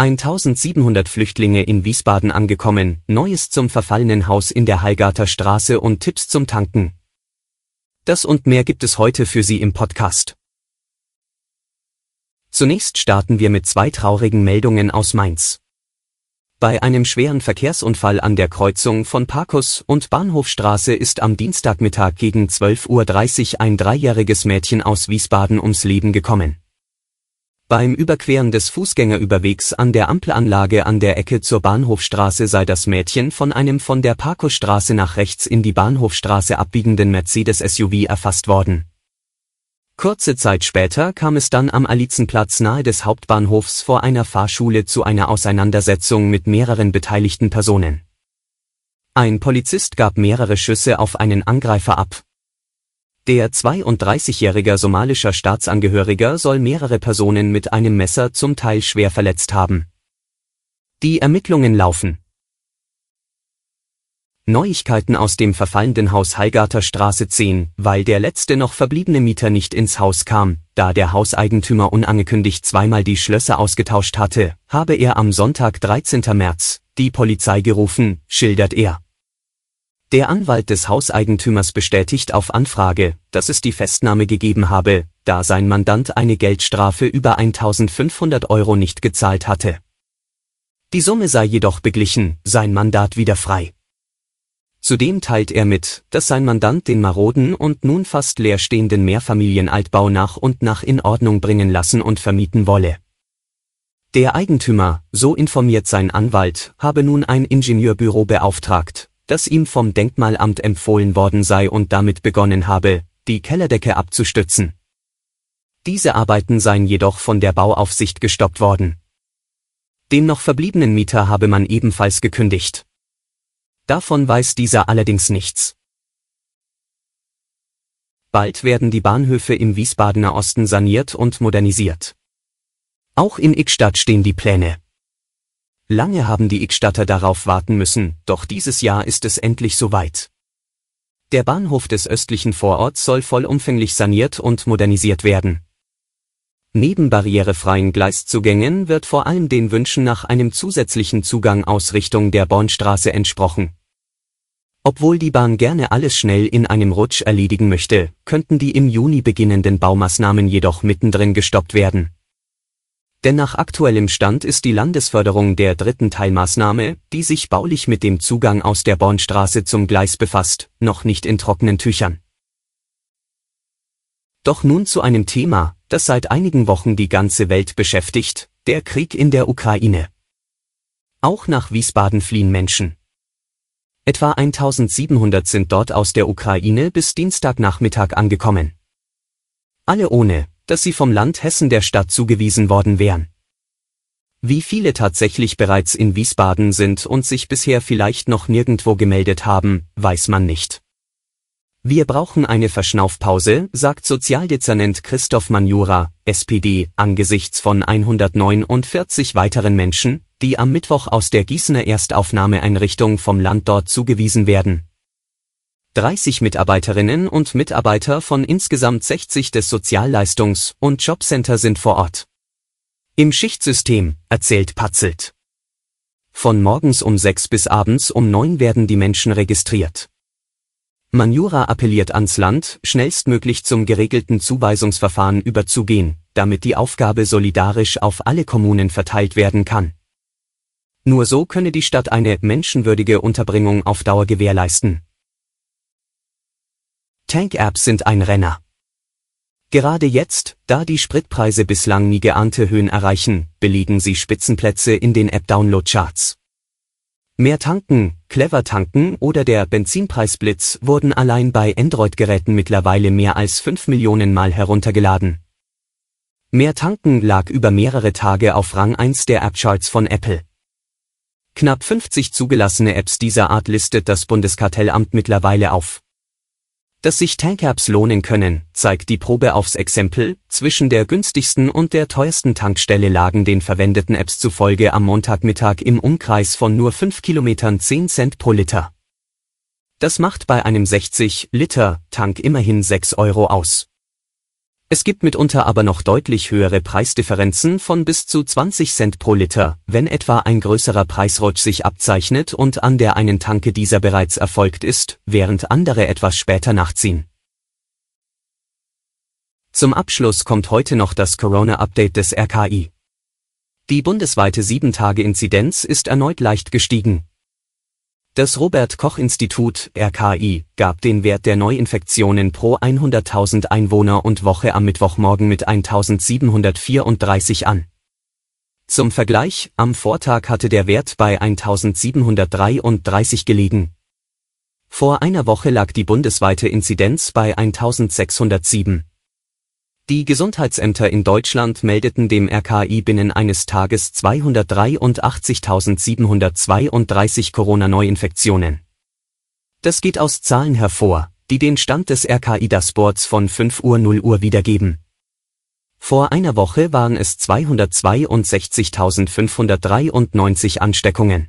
1700 Flüchtlinge in Wiesbaden angekommen, Neues zum verfallenen Haus in der Hallgarter Straße und Tipps zum Tanken. Das und mehr gibt es heute für Sie im Podcast. Zunächst starten wir mit zwei traurigen Meldungen aus Mainz. Bei einem schweren Verkehrsunfall an der Kreuzung von Parkus und Bahnhofstraße ist am Dienstagmittag gegen 12.30 Uhr ein dreijähriges Mädchen aus Wiesbaden ums Leben gekommen. Beim Überqueren des Fußgängerüberwegs an der Ampelanlage an der Ecke zur Bahnhofstraße sei das Mädchen von einem von der Parkusstraße nach rechts in die Bahnhofstraße abbiegenden Mercedes-SUV erfasst worden. Kurze Zeit später kam es dann am Alizenplatz nahe des Hauptbahnhofs vor einer Fahrschule zu einer Auseinandersetzung mit mehreren beteiligten Personen. Ein Polizist gab mehrere Schüsse auf einen Angreifer ab. Der 32-jährige somalischer Staatsangehöriger soll mehrere Personen mit einem Messer zum Teil schwer verletzt haben. Die Ermittlungen laufen. Neuigkeiten aus dem verfallenden Haus Hallgarter Straße 10, weil der letzte noch verbliebene Mieter nicht ins Haus kam, da der Hauseigentümer unangekündigt zweimal die Schlösser ausgetauscht hatte, habe er am Sonntag 13. März die Polizei gerufen, schildert er. Der Anwalt des Hauseigentümers bestätigt auf Anfrage, dass es die Festnahme gegeben habe, da sein Mandant eine Geldstrafe über 1500 Euro nicht gezahlt hatte. Die Summe sei jedoch beglichen, sein Mandat wieder frei. Zudem teilt er mit, dass sein Mandant den maroden und nun fast leerstehenden Mehrfamilienaltbau nach und nach in Ordnung bringen lassen und vermieten wolle. Der Eigentümer, so informiert sein Anwalt, habe nun ein Ingenieurbüro beauftragt, das ihm vom Denkmalamt empfohlen worden sei und damit begonnen habe, die Kellerdecke abzustützen. Diese Arbeiten seien jedoch von der Bauaufsicht gestoppt worden. Dem noch verbliebenen Mieter habe man ebenfalls gekündigt. Davon weiß dieser allerdings nichts. Bald werden die Bahnhöfe im Wiesbadener Osten saniert und modernisiert. Auch in Ickstadt stehen die Pläne. Lange haben die Ickstatter darauf warten müssen, doch dieses Jahr ist es endlich soweit. Der Bahnhof des östlichen Vororts soll vollumfänglich saniert und modernisiert werden. Neben barrierefreien Gleiszugängen wird vor allem den Wünschen nach einem zusätzlichen Zugang aus Richtung der Bornstraße entsprochen. Obwohl die Bahn gerne alles schnell in einem Rutsch erledigen möchte, könnten die im Juni beginnenden Baumaßnahmen jedoch mittendrin gestoppt werden. Denn nach aktuellem Stand ist die Landesförderung der dritten Teilmaßnahme, die sich baulich mit dem Zugang aus der Bornstraße zum Gleis befasst, noch nicht in trockenen Tüchern. Doch nun zu einem Thema, das seit einigen Wochen die ganze Welt beschäftigt, der Krieg in der Ukraine. Auch nach Wiesbaden fliehen Menschen. Etwa 1700 sind dort aus der Ukraine bis Dienstagnachmittag angekommen. Alle ohne, dass sie vom Land Hessen der Stadt zugewiesen worden wären. Wie viele tatsächlich bereits in Wiesbaden sind und sich bisher vielleicht noch nirgendwo gemeldet haben, weiß man nicht. Wir brauchen eine Verschnaufpause, sagt Sozialdezernent Christoph Manjura, SPD, angesichts von 149 weiteren Menschen, die am Mittwoch aus der Gießener Erstaufnahmeeinrichtung vom Land dort zugewiesen werden. 30 Mitarbeiterinnen und Mitarbeiter von insgesamt 60 des Sozialleistungs- und Jobcenter sind vor Ort. Im Schichtsystem, erzählt Patzelt. Von morgens um 6 bis abends um 9 werden die Menschen registriert. Manjura appelliert ans Land, schnellstmöglich zum geregelten Zuweisungsverfahren überzugehen, damit die Aufgabe solidarisch auf alle Kommunen verteilt werden kann. Nur so könne die Stadt eine menschenwürdige Unterbringung auf Dauer gewährleisten. Tank-Apps sind ein Renner. Gerade jetzt, da die Spritpreise bislang nie geahnte Höhen erreichen, belegen sie Spitzenplätze in den App-Download-Charts. Mehr tanken, clever tanken oder der Benzinpreisblitz wurden allein bei Android-Geräten mittlerweile mehr als 5 Millionen Mal heruntergeladen. Mehr tanken lag über mehrere Tage auf Rang 1 der App-Charts von Apple. Knapp 50 zugelassene Apps dieser Art listet das Bundeskartellamt mittlerweile auf. Dass sich Tankapps lohnen können, zeigt die Probe aufs Exempel, zwischen der günstigsten und der teuersten Tankstelle lagen den verwendeten Apps zufolge am Montagmittag im Umkreis von nur 5 Kilometern 10 Cent pro Liter. Das macht bei einem 60-Liter-Tank immerhin 6 Euro aus. Es gibt mitunter aber noch deutlich höhere Preisdifferenzen von bis zu 20 Cent pro Liter, wenn etwa ein größerer Preisrutsch sich abzeichnet und an der einen Tanke dieser bereits erfolgt ist, während andere etwas später nachziehen. Zum Abschluss kommt heute noch das Corona-Update des RKI. Die bundesweite 7-Tage-Inzidenz ist erneut leicht gestiegen, das Robert Koch Institut RKI gab den Wert der Neuinfektionen pro 100.000 Einwohner und Woche am Mittwochmorgen mit 1734 an. Zum Vergleich, am Vortag hatte der Wert bei 1733 gelegen. Vor einer Woche lag die bundesweite Inzidenz bei 1607. Die Gesundheitsämter in Deutschland meldeten dem RKI binnen eines Tages 283.732 Corona-Neuinfektionen. Das geht aus Zahlen hervor, die den Stand des RKI Dashboards von 5 Uhr 0 Uhr wiedergeben. Vor einer Woche waren es 262.593 Ansteckungen.